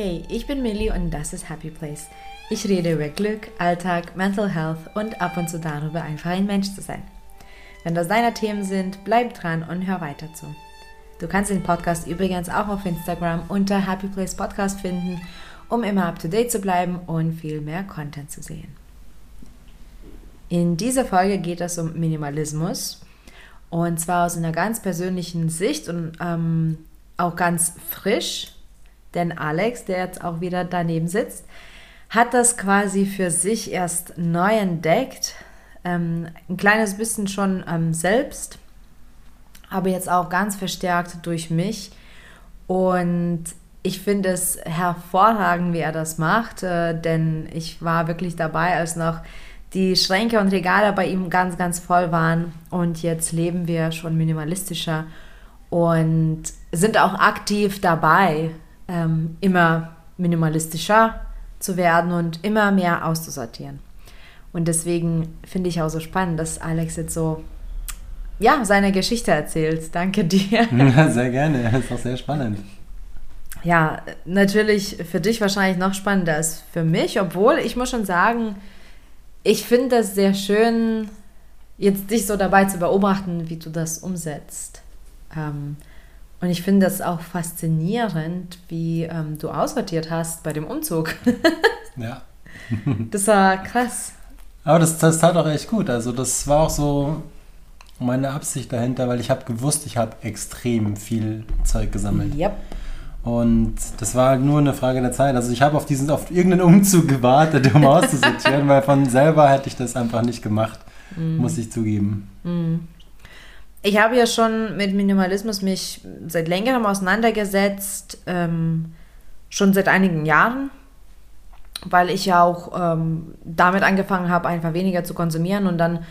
Hey, ich bin Millie und das ist Happy Place. Ich rede über Glück, Alltag, Mental Health und ab und zu darüber, einfach ein Mensch zu sein. Wenn das deine Themen sind, bleib dran und hör weiter zu. Du kannst den Podcast übrigens auch auf Instagram unter Happy Place Podcast finden, um immer up to date zu bleiben und viel mehr Content zu sehen. In dieser Folge geht es um Minimalismus und zwar aus einer ganz persönlichen Sicht und ähm, auch ganz frisch, denn Alex, der jetzt auch wieder daneben sitzt, hat das quasi für sich erst neu entdeckt, ähm, ein kleines bisschen schon ähm, selbst, aber jetzt auch ganz verstärkt durch mich. Und ich finde es hervorragend, wie er das macht, äh, denn ich war wirklich dabei, als noch die Schränke und Regale bei ihm ganz, ganz voll waren. Und jetzt leben wir schon minimalistischer und sind auch aktiv dabei, ähm, immer minimalistischer zu werden und immer mehr auszusortieren. Und deswegen finde ich auch so spannend, dass Alex jetzt so ja, seine Geschichte erzählt. Danke dir. Ja, sehr gerne. Das ist auch sehr spannend. Ja, natürlich für dich wahrscheinlich noch spannender als für mich, obwohl ich muss schon sagen, ich finde das sehr schön, jetzt dich so dabei zu beobachten, wie du das umsetzt. Ähm, und ich finde das auch faszinierend, wie ähm, du aussortiert hast bei dem Umzug. ja. das war krass. Aber das, das tat auch echt gut. Also das war auch so meine Absicht dahinter, weil ich habe gewusst, ich habe extrem viel Zeug gesammelt. Yep. Und das war halt nur eine Frage der Zeit. Also ich habe auf diesen, auf irgendeinen Umzug gewartet, um auszusortieren, weil von selber hätte ich das einfach nicht gemacht, mm. muss ich zugeben. Mm. Ich habe ja schon mit Minimalismus mich seit längerem auseinandergesetzt, ähm, schon seit einigen Jahren, weil ich ja auch ähm, damit angefangen habe, einfach weniger zu konsumieren und dann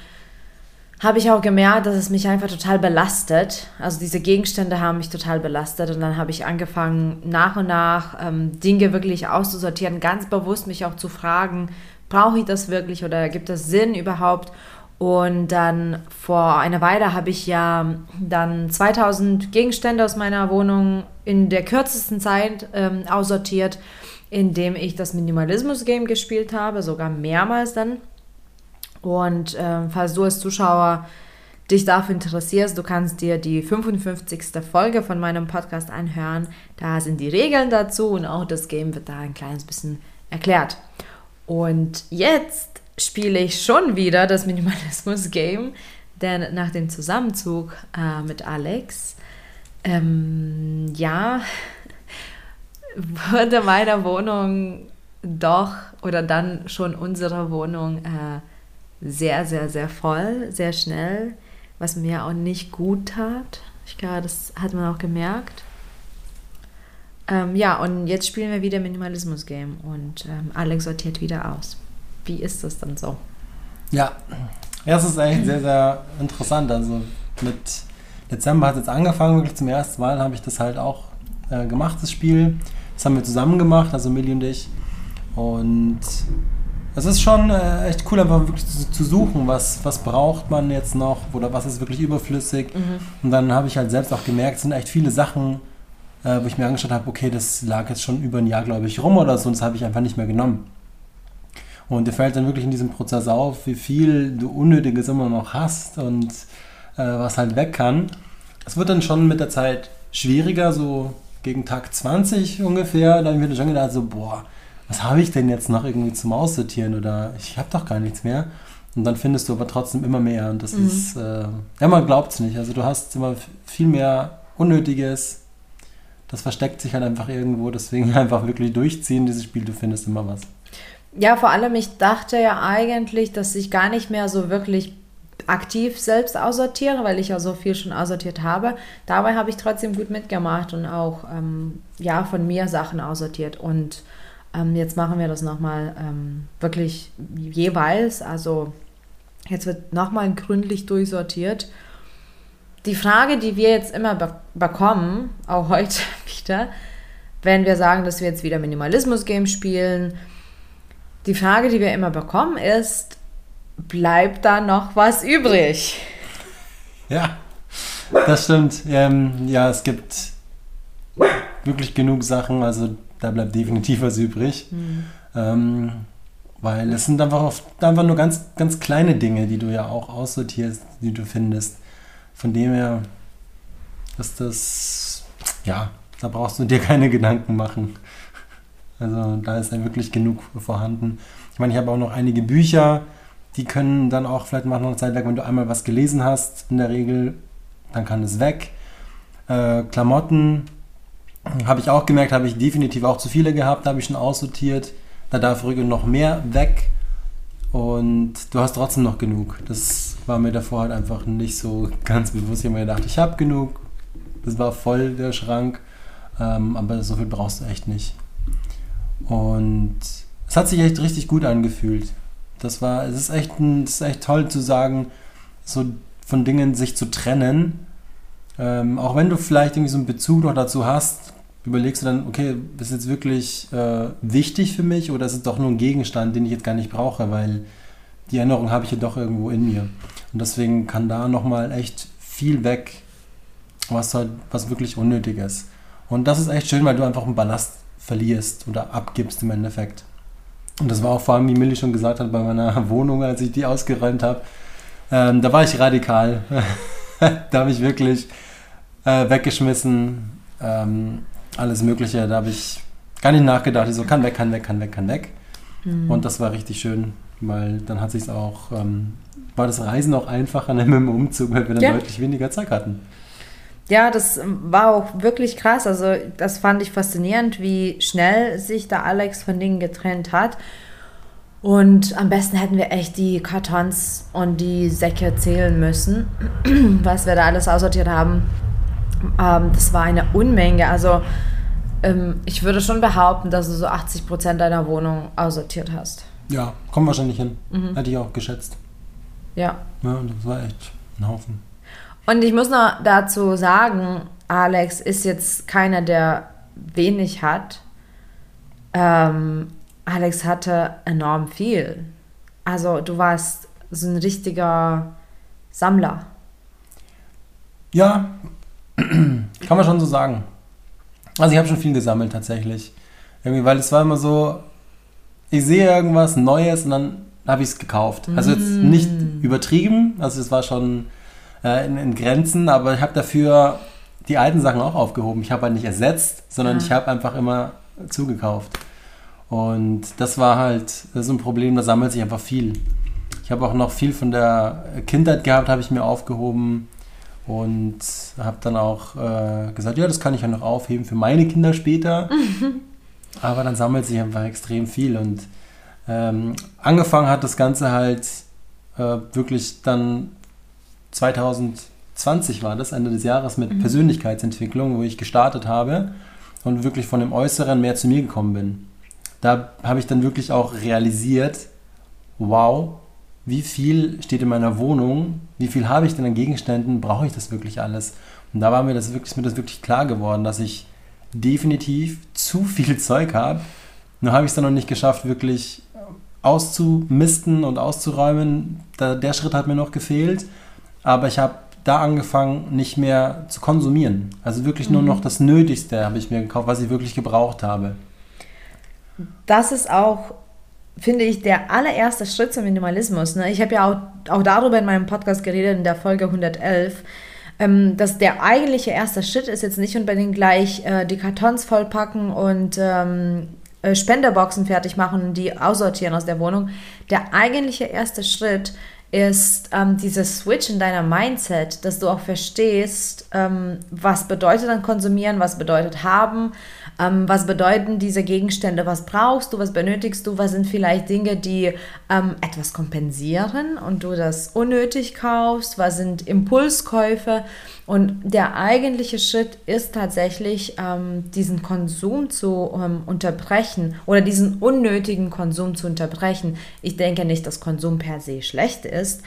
habe ich auch gemerkt, dass es mich einfach total belastet. Also diese Gegenstände haben mich total belastet und dann habe ich angefangen, nach und nach ähm, Dinge wirklich auszusortieren, ganz bewusst mich auch zu fragen, brauche ich das wirklich oder gibt es Sinn überhaupt? Und dann vor einer Weile habe ich ja dann 2000 Gegenstände aus meiner Wohnung in der kürzesten Zeit ähm, aussortiert, indem ich das Minimalismus-Game gespielt habe, sogar mehrmals dann. Und äh, falls du als Zuschauer dich dafür interessierst, du kannst dir die 55. Folge von meinem Podcast anhören. Da sind die Regeln dazu und auch das Game wird da ein kleines bisschen erklärt. Und jetzt spiele ich schon wieder das Minimalismus-Game, denn nach dem Zusammenzug äh, mit Alex, ähm, ja, wurde meine Wohnung doch oder dann schon unsere Wohnung äh, sehr, sehr, sehr voll, sehr schnell, was mir auch nicht gut tat. Ich glaube, das hat man auch gemerkt. Ähm, ja, und jetzt spielen wir wieder Minimalismus-Game und ähm, Alex sortiert wieder aus. Wie ist das dann so? Ja, es ist eigentlich sehr, sehr interessant. Also mit Dezember hat es jetzt angefangen, wirklich zum ersten Mal habe ich das halt auch äh, gemacht, das Spiel. Das haben wir zusammen gemacht, also Millie und ich. Und es ist schon äh, echt cool, einfach wirklich zu, zu, suchen, was, was braucht man jetzt noch oder was ist wirklich überflüssig. Mhm. Und dann habe ich halt selbst auch gemerkt, es sind echt viele Sachen, äh, wo ich mir angeschaut habe, okay, das lag jetzt schon über ein Jahr, glaube ich, rum oder so und das habe ich einfach nicht mehr genommen. Und dir fällt dann wirklich in diesem Prozess auf, wie viel du Unnötiges immer noch hast und äh, was halt weg kann. Es wird dann schon mit der Zeit schwieriger, so gegen Tag 20 ungefähr. Da habe ich mir schon gedacht, so, boah, was habe ich denn jetzt noch irgendwie zum Aussortieren oder ich habe doch gar nichts mehr. Und dann findest du aber trotzdem immer mehr und das mhm. ist, äh, ja, man glaubt es nicht. Also du hast immer viel mehr Unnötiges. Das versteckt sich halt einfach irgendwo, deswegen einfach wirklich durchziehen, dieses Spiel, du findest immer was. Ja, vor allem, ich dachte ja eigentlich, dass ich gar nicht mehr so wirklich aktiv selbst aussortiere, weil ich ja so viel schon aussortiert habe. Dabei habe ich trotzdem gut mitgemacht und auch ähm, ja von mir Sachen aussortiert und ähm, jetzt machen wir das nochmal ähm, wirklich jeweils. Also jetzt wird nochmal gründlich durchsortiert. Die Frage, die wir jetzt immer be bekommen, auch heute wieder, wenn wir sagen, dass wir jetzt wieder Minimalismus-Game spielen, die Frage, die wir immer bekommen, ist, bleibt da noch was übrig? Ja, das stimmt. Ähm, ja, es gibt wirklich genug Sachen. Also da bleibt definitiv was übrig. Mhm. Ähm, weil es sind einfach, oft, einfach nur ganz, ganz kleine Dinge, die du ja auch aussortierst, die du findest. Von dem her ist das, ja, da brauchst du dir keine Gedanken machen. Also da ist ja wirklich genug vorhanden. Ich meine, ich habe auch noch einige Bücher, die können dann auch vielleicht mal noch eine Zeit lang, wenn du einmal was gelesen hast, in der Regel, dann kann es weg. Äh, Klamotten habe ich auch gemerkt, habe ich definitiv auch zu viele gehabt, habe ich schon aussortiert. Da darf ruhig noch mehr weg. Und du hast trotzdem noch genug. Das war mir davor halt einfach nicht so ganz bewusst. Ich habe mir gedacht, ich habe genug. Das war voll der Schrank. Ähm, aber so viel brauchst du echt nicht. Und es hat sich echt richtig gut angefühlt. Das war, es ist echt, ein, es ist echt toll zu sagen, so von Dingen sich zu trennen. Ähm, auch wenn du vielleicht irgendwie so einen Bezug noch dazu hast, überlegst du dann, okay, ist jetzt wirklich äh, wichtig für mich oder ist es doch nur ein Gegenstand, den ich jetzt gar nicht brauche, weil die Erinnerung habe ich ja doch irgendwo in mir. Und deswegen kann da nochmal echt viel weg, was halt, was wirklich unnötig ist. Und das ist echt schön, weil du einfach einen Ballast verlierst oder abgibst im Endeffekt. Und das war auch vor allem, wie Millie schon gesagt hat, bei meiner Wohnung, als ich die ausgeräumt habe. Ähm, da war ich radikal. da habe ich wirklich äh, weggeschmissen. Ähm, alles Mögliche. Da habe ich gar nicht nachgedacht. Ich so, kann weg, kann weg, kann weg, kann weg. Mhm. Und das war richtig schön, weil dann hat sich auch, ähm, war das Reisen auch einfacher mit dem Umzug, weil wir dann ja. deutlich weniger Zeit hatten. Ja, das war auch wirklich krass. Also, das fand ich faszinierend, wie schnell sich da Alex von Dingen getrennt hat. Und am besten hätten wir echt die Kartons und die Säcke zählen müssen, was wir da alles aussortiert haben. Ähm, das war eine Unmenge. Also ähm, ich würde schon behaupten, dass du so 80 Prozent deiner Wohnung aussortiert hast. Ja, kommt wahrscheinlich hin. Mhm. Hätte ich auch geschätzt. Ja. Ja, das war echt ein Haufen. Und ich muss noch dazu sagen, Alex ist jetzt keiner, der wenig hat. Ähm, Alex hatte enorm viel. Also du warst so ein richtiger Sammler. Ja, kann man schon so sagen. Also ich habe schon viel gesammelt tatsächlich. Irgendwie, weil es war immer so, ich sehe irgendwas Neues und dann habe ich es gekauft. Also jetzt mm. nicht übertrieben, also es war schon äh, in, in, Grenzen, aber ich habe dafür die alten Sachen auch aufgehoben. Ich habe halt nicht ersetzt, sondern ja. ich habe einfach immer zugekauft. Und das war halt das ist ein Problem, da sammelt sich einfach viel. Ich habe auch noch viel von der Kindheit gehabt, habe ich mir aufgehoben und habe dann auch äh, gesagt, ja, das kann ich ja noch aufheben für meine Kinder später. Aber dann sammelt sich einfach extrem viel und ähm, angefangen hat das Ganze halt äh, wirklich dann 2020 war das, Ende des Jahres mit mhm. Persönlichkeitsentwicklung, wo ich gestartet habe und wirklich von dem Äußeren mehr zu mir gekommen bin. Da habe ich dann wirklich auch realisiert, wow, wie viel steht in meiner Wohnung, wie viel habe ich denn an Gegenständen, brauche ich das wirklich alles? Und da war mir das wirklich, ist mir das wirklich klar geworden, dass ich definitiv zu viel Zeug habe. Nur habe ich es dann noch nicht geschafft, wirklich auszumisten und auszuräumen. Da, der Schritt hat mir noch gefehlt. Aber ich habe da angefangen, nicht mehr zu konsumieren. Also wirklich nur mhm. noch das Nötigste habe ich mir gekauft, was ich wirklich gebraucht habe. Das ist auch finde ich, der allererste Schritt zum Minimalismus. Ne? Ich habe ja auch, auch darüber in meinem Podcast geredet, in der Folge 111, ähm, dass der eigentliche erste Schritt ist jetzt nicht unbedingt gleich äh, die Kartons vollpacken und ähm, äh, Spenderboxen fertig machen und die aussortieren aus der Wohnung. Der eigentliche erste Schritt ist ähm, dieses Switch in deiner Mindset, dass du auch verstehst, ähm, was bedeutet dann konsumieren, was bedeutet haben, ähm, was bedeuten diese Gegenstände? Was brauchst du? Was benötigst du? Was sind vielleicht Dinge, die ähm, etwas kompensieren und du das unnötig kaufst? Was sind Impulskäufe? Und der eigentliche Schritt ist tatsächlich, ähm, diesen Konsum zu ähm, unterbrechen oder diesen unnötigen Konsum zu unterbrechen. Ich denke nicht, dass Konsum per se schlecht ist.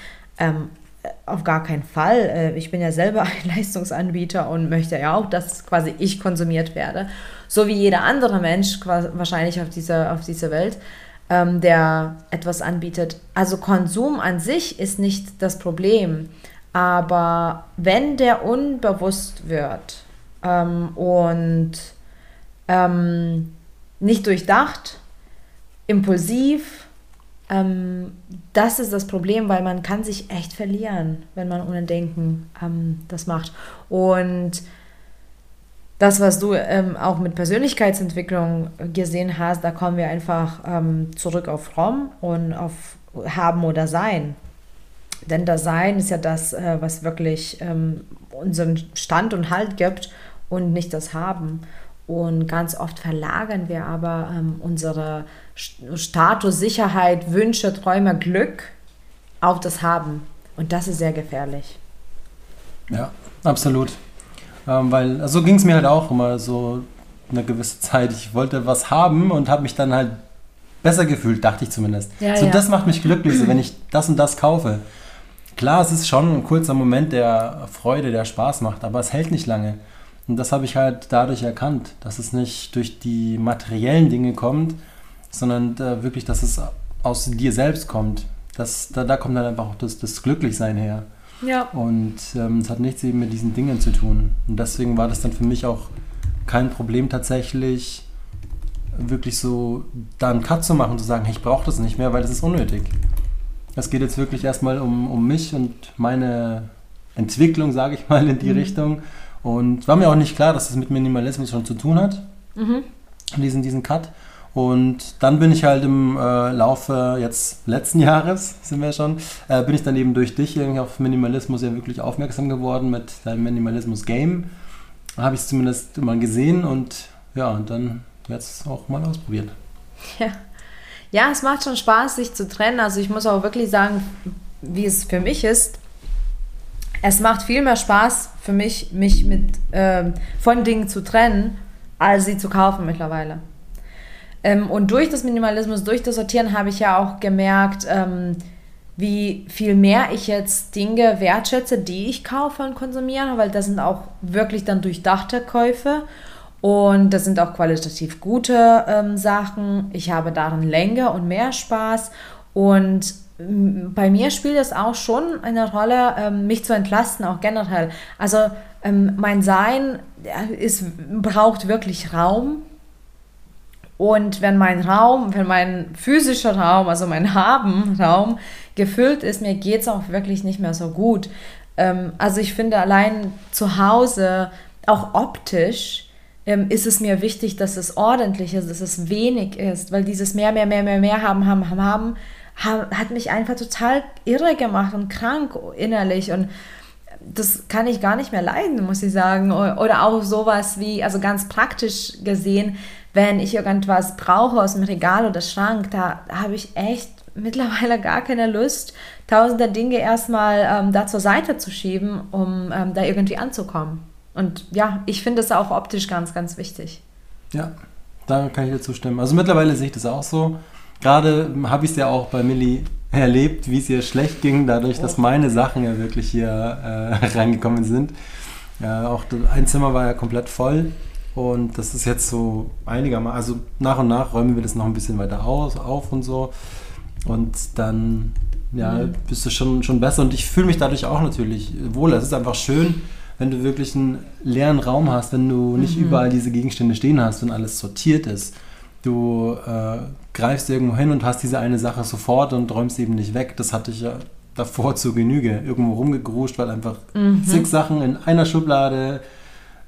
Auf gar keinen Fall. Äh, ich bin ja selber ein Leistungsanbieter und möchte ja auch, dass quasi ich konsumiert werde. So wie jeder andere Mensch wahrscheinlich auf dieser, auf dieser Welt, ähm, der etwas anbietet. Also Konsum an sich ist nicht das Problem. Aber wenn der unbewusst wird ähm, und ähm, nicht durchdacht, impulsiv. Ähm, das ist das Problem, weil man kann sich echt verlieren, wenn man ohne Denken ähm, das macht. Und das, was du ähm, auch mit Persönlichkeitsentwicklung gesehen hast, da kommen wir einfach ähm, zurück auf Raum und auf Haben oder Sein. Denn das Sein ist ja das, äh, was wirklich ähm, unseren Stand und Halt gibt und nicht das Haben. Und ganz oft verlagern wir aber ähm, unsere Status, Sicherheit, Wünsche, Träume, Glück auf das Haben. Und das ist sehr gefährlich. Ja, absolut. Ähm, weil so also ging es mir halt auch immer so eine gewisse Zeit. Ich wollte was haben und habe mich dann halt besser gefühlt, dachte ich zumindest. Ja, so, ja. das macht mich glücklich, so, wenn ich das und das kaufe. Klar, es ist schon ein kurzer Moment der Freude, der Spaß macht, aber es hält nicht lange. Und das habe ich halt dadurch erkannt, dass es nicht durch die materiellen Dinge kommt, sondern äh, wirklich, dass es aus dir selbst kommt. Das, da, da kommt dann einfach auch das, das Glücklichsein her. Ja. Und ähm, es hat nichts eben mit diesen Dingen zu tun. Und deswegen war das dann für mich auch kein Problem tatsächlich, wirklich so da einen Cut zu machen und zu sagen, hey, ich brauche das nicht mehr, weil das ist unnötig. Es geht jetzt wirklich erstmal um, um mich und meine Entwicklung, sage ich mal, in die mhm. Richtung. Und war mir auch nicht klar, dass das mit Minimalismus schon zu tun hat. Mhm. Diesen, diesen Cut. Und dann bin ich halt im äh, Laufe jetzt letzten Jahres, sind wir schon, äh, bin ich dann eben durch dich irgendwie auf Minimalismus ja wirklich aufmerksam geworden mit deinem Minimalismus-Game. Habe ich es zumindest mal gesehen und ja, und dann jetzt auch mal ausprobiert. Ja. ja, es macht schon Spaß, sich zu trennen. Also ich muss auch wirklich sagen, wie es für mich ist. Es macht viel mehr Spaß für mich, mich mit ähm, von Dingen zu trennen, als sie zu kaufen mittlerweile. Ähm, und durch das Minimalismus, durch das Sortieren habe ich ja auch gemerkt, ähm, wie viel mehr ich jetzt Dinge wertschätze, die ich kaufe und konsumiere, weil das sind auch wirklich dann durchdachte Käufe und das sind auch qualitativ gute ähm, Sachen. Ich habe darin länger und mehr Spaß und bei mir spielt es auch schon eine Rolle, ähm, mich zu entlasten, auch generell. Also ähm, mein Sein ist, braucht wirklich Raum und wenn mein Raum, wenn mein physischer Raum, also mein Haben-Raum gefüllt ist, mir geht es auch wirklich nicht mehr so gut. Ähm, also ich finde allein zu Hause, auch optisch, ist es mir wichtig, dass es ordentlich ist, dass es wenig ist, weil dieses mehr, mehr, mehr, mehr, mehr haben, haben, haben, haben, hat mich einfach total irre gemacht und krank innerlich und das kann ich gar nicht mehr leiden, muss ich sagen. Oder auch sowas wie, also ganz praktisch gesehen, wenn ich irgendwas brauche aus dem Regal oder Schrank, da habe ich echt mittlerweile gar keine Lust, tausende Dinge erstmal ähm, da zur Seite zu schieben, um ähm, da irgendwie anzukommen. Und ja, ich finde es auch optisch ganz, ganz wichtig. Ja, da kann ich dir zustimmen. Also mittlerweile sehe ich das auch so. Gerade habe ich es ja auch bei Millie erlebt, wie es ihr schlecht ging, dadurch, dass meine Sachen ja wirklich hier äh, reingekommen sind. Ja, auch ein Zimmer war ja komplett voll und das ist jetzt so einigermaßen, also nach und nach räumen wir das noch ein bisschen weiter aus, auf und so. Und dann ja, mhm. bist du schon, schon besser. Und ich fühle mich dadurch auch natürlich wohl. Es ist einfach schön, wenn du wirklich einen leeren Raum hast, wenn du nicht mhm. überall diese Gegenstände stehen hast und alles sortiert ist. Du äh, greifst irgendwo hin und hast diese eine Sache sofort und räumst eben nicht weg. Das hatte ich ja davor zur Genüge. Irgendwo rumgegruscht, weil einfach mhm. zig Sachen in einer Schublade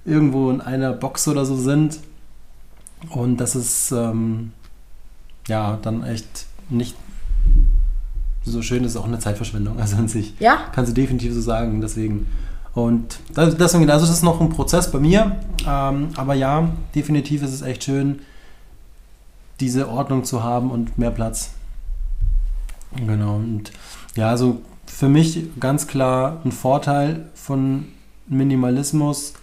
irgendwo in einer Box oder so sind. Und das ist ähm, ja dann echt nicht so schön, das ist auch eine Zeitverschwendung. Also an sich. Ja. Kannst du definitiv so sagen. Deswegen. Und deswegen, also das ist noch ein Prozess bei mir. Ähm, aber ja, definitiv ist es echt schön, diese Ordnung zu haben und mehr Platz. Genau. Und ja, also für mich ganz klar ein Vorteil von Minimalismus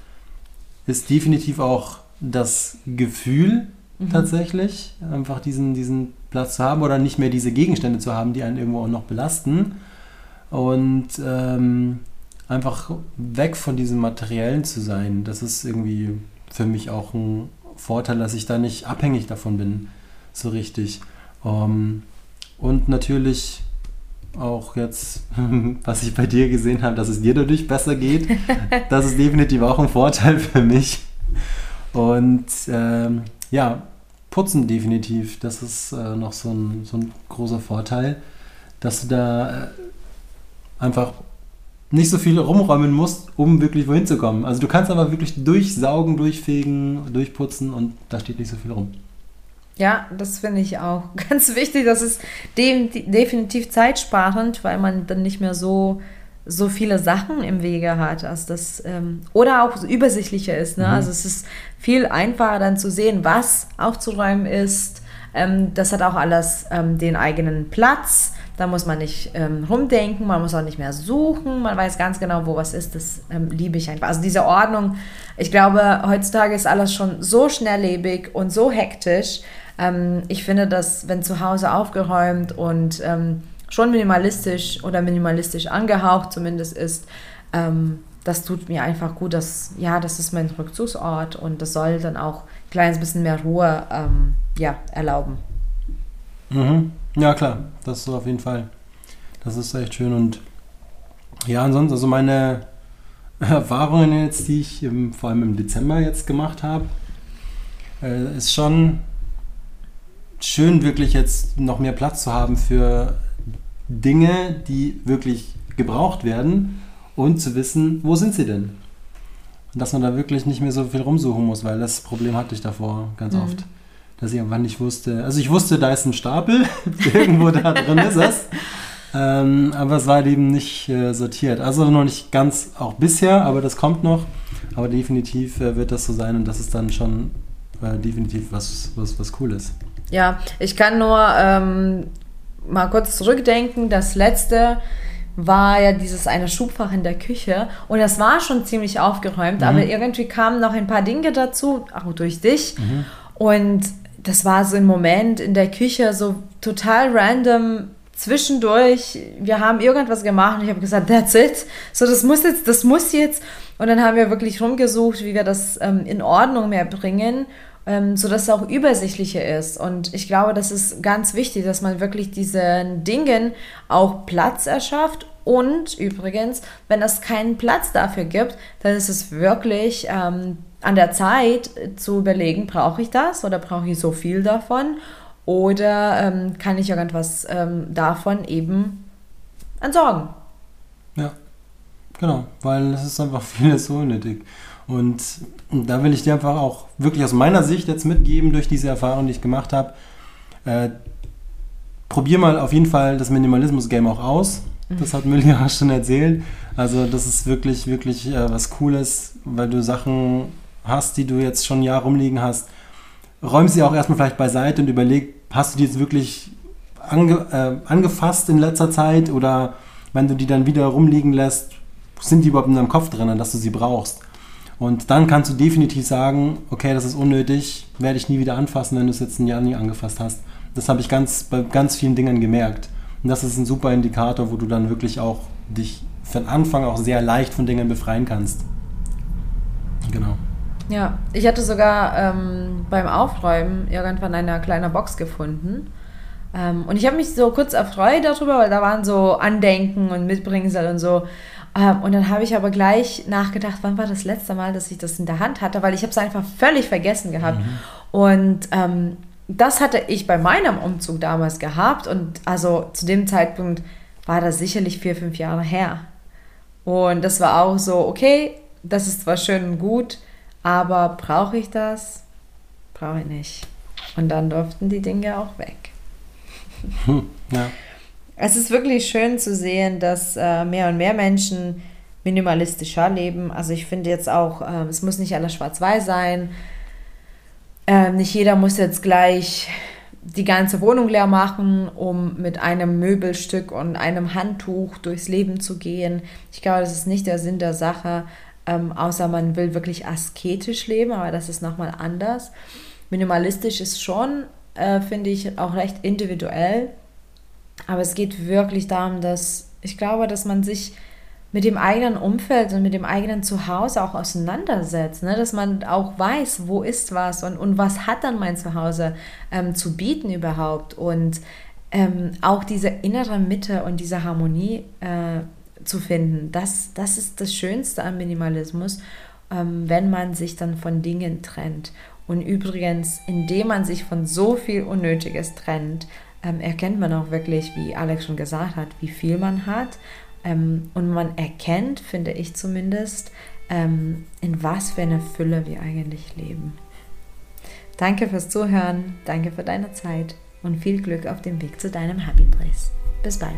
ist definitiv auch das Gefühl mhm. tatsächlich, einfach diesen, diesen Platz zu haben oder nicht mehr diese Gegenstände zu haben, die einen irgendwo auch noch belasten. Und ähm, einfach weg von diesem Materiellen zu sein, das ist irgendwie für mich auch ein Vorteil, dass ich da nicht abhängig davon bin, so richtig. Ähm, und natürlich auch jetzt, was ich bei dir gesehen habe, dass es dir dadurch besser geht. das ist definitiv auch ein Vorteil für mich. Und ähm, ja, Putzen definitiv. Das ist äh, noch so ein, so ein großer Vorteil, dass du da äh, einfach nicht so viel rumräumen musst, um wirklich wohin zu kommen. Also du kannst aber wirklich durchsaugen, durchfegen, durchputzen und da steht nicht so viel rum. Ja, das finde ich auch ganz wichtig. Das ist definitiv zeitsparend, weil man dann nicht mehr so so viele Sachen im Wege hat, als das ähm, oder auch übersichtlicher ist. Ne? Mhm. Also es ist viel einfacher dann zu sehen, was aufzuräumen ist. Ähm, das hat auch alles ähm, den eigenen Platz. Da muss man nicht ähm, rumdenken, man muss auch nicht mehr suchen, man weiß ganz genau, wo was ist. Das ähm, liebe ich einfach. Also diese Ordnung, ich glaube, heutzutage ist alles schon so schnelllebig und so hektisch. Ähm, ich finde, dass wenn zu Hause aufgeräumt und ähm, schon minimalistisch oder minimalistisch angehaucht zumindest ist, ähm, das tut mir einfach gut. Dass, ja, das ist mein Rückzugsort und das soll dann auch ein kleines bisschen mehr Ruhe ähm, ja, erlauben. Mhm. Ja, klar, das ist auf jeden Fall. Das ist echt schön und ja, ansonsten, also meine Erfahrungen jetzt, die ich im, vor allem im Dezember jetzt gemacht habe, äh, ist schon schön, wirklich jetzt noch mehr Platz zu haben für Dinge, die wirklich gebraucht werden und zu wissen, wo sind sie denn? Und dass man da wirklich nicht mehr so viel rumsuchen muss, weil das Problem hatte ich davor ganz mhm. oft. Dass ich irgendwann nicht wusste. Also ich wusste, da ist ein Stapel, irgendwo da drin ist es. Ähm, aber es war eben nicht äh, sortiert. Also noch nicht ganz auch bisher, aber das kommt noch. Aber definitiv äh, wird das so sein und das ist dann schon äh, definitiv was, was, was Cooles. Ja, ich kann nur ähm, mal kurz zurückdenken, das letzte war ja dieses eine Schubfach in der Küche und das war schon ziemlich aufgeräumt, mhm. aber irgendwie kamen noch ein paar Dinge dazu, auch durch dich. Mhm. Und das war so ein Moment in der Küche, so total random zwischendurch. Wir haben irgendwas gemacht und ich habe gesagt, that's it. So, das muss jetzt, das muss jetzt. Und dann haben wir wirklich rumgesucht, wie wir das ähm, in Ordnung mehr bringen ähm, sodass es auch übersichtlicher ist. Und ich glaube, das ist ganz wichtig, dass man wirklich diesen Dingen auch Platz erschafft. Und übrigens, wenn es keinen Platz dafür gibt, dann ist es wirklich ähm, an der Zeit zu überlegen, brauche ich das oder brauche ich so viel davon? Oder ähm, kann ich irgendwas ähm, davon eben entsorgen? Ja, genau, weil es ist einfach vieles unnötig. Und da will ich dir einfach auch wirklich aus meiner Sicht jetzt mitgeben, durch diese Erfahrung, die ich gemacht habe. Äh, probier mal auf jeden Fall das Minimalismus-Game auch aus. Das hat Milja schon erzählt. Also das ist wirklich, wirklich äh, was Cooles, weil du Sachen hast, die du jetzt schon ein Jahr rumliegen hast. Räum sie auch erstmal vielleicht beiseite und überleg, hast du die jetzt wirklich ange, äh, angefasst in letzter Zeit oder wenn du die dann wieder rumliegen lässt, sind die überhaupt in deinem Kopf drin, dass du sie brauchst? Und dann kannst du definitiv sagen, okay, das ist unnötig, werde ich nie wieder anfassen, wenn du es jetzt ein Jahr nie angefasst hast. Das habe ich ganz, bei ganz vielen Dingen gemerkt. Und das ist ein super Indikator, wo du dann wirklich auch dich den Anfang auch sehr leicht von Dingen befreien kannst. Genau. Ja, ich hatte sogar ähm, beim Aufräumen irgendwann eine kleine Box gefunden. Ähm, und ich habe mich so kurz erfreut darüber, weil da waren so Andenken und Mitbringsel und so. Ähm, und dann habe ich aber gleich nachgedacht, wann war das letzte Mal, dass ich das in der Hand hatte, weil ich habe es einfach völlig vergessen gehabt. Mhm. Und ähm, das hatte ich bei meinem Umzug damals gehabt und also zu dem Zeitpunkt war das sicherlich vier, fünf Jahre her. Und das war auch so, okay, das ist zwar schön und gut, aber brauche ich das? Brauche ich nicht. Und dann durften die Dinge auch weg. Hm, ja. Es ist wirklich schön zu sehen, dass äh, mehr und mehr Menschen minimalistischer leben. Also ich finde jetzt auch, äh, es muss nicht alles schwarz-weiß sein. Äh, nicht jeder muss jetzt gleich die ganze Wohnung leer machen, um mit einem Möbelstück und einem Handtuch durchs Leben zu gehen. Ich glaube, das ist nicht der Sinn der Sache, ähm, außer man will wirklich asketisch leben, aber das ist nochmal anders. Minimalistisch ist schon, äh, finde ich, auch recht individuell. Aber es geht wirklich darum, dass ich glaube, dass man sich mit dem eigenen Umfeld und mit dem eigenen Zuhause auch auseinandersetzt, ne? dass man auch weiß, wo ist was und, und was hat dann mein Zuhause ähm, zu bieten überhaupt und ähm, auch diese innere Mitte und diese Harmonie äh, zu finden, das, das ist das Schönste am Minimalismus, ähm, wenn man sich dann von Dingen trennt Und übrigens, indem man sich von so viel Unnötiges trennt, ähm, erkennt man auch wirklich, wie Alex schon gesagt hat, wie viel man hat. Ähm, und man erkennt, finde ich zumindest, ähm, in was für eine Fülle wir eigentlich leben. Danke fürs Zuhören, danke für deine Zeit und viel Glück auf dem Weg zu deinem Happy Place. Bis bald.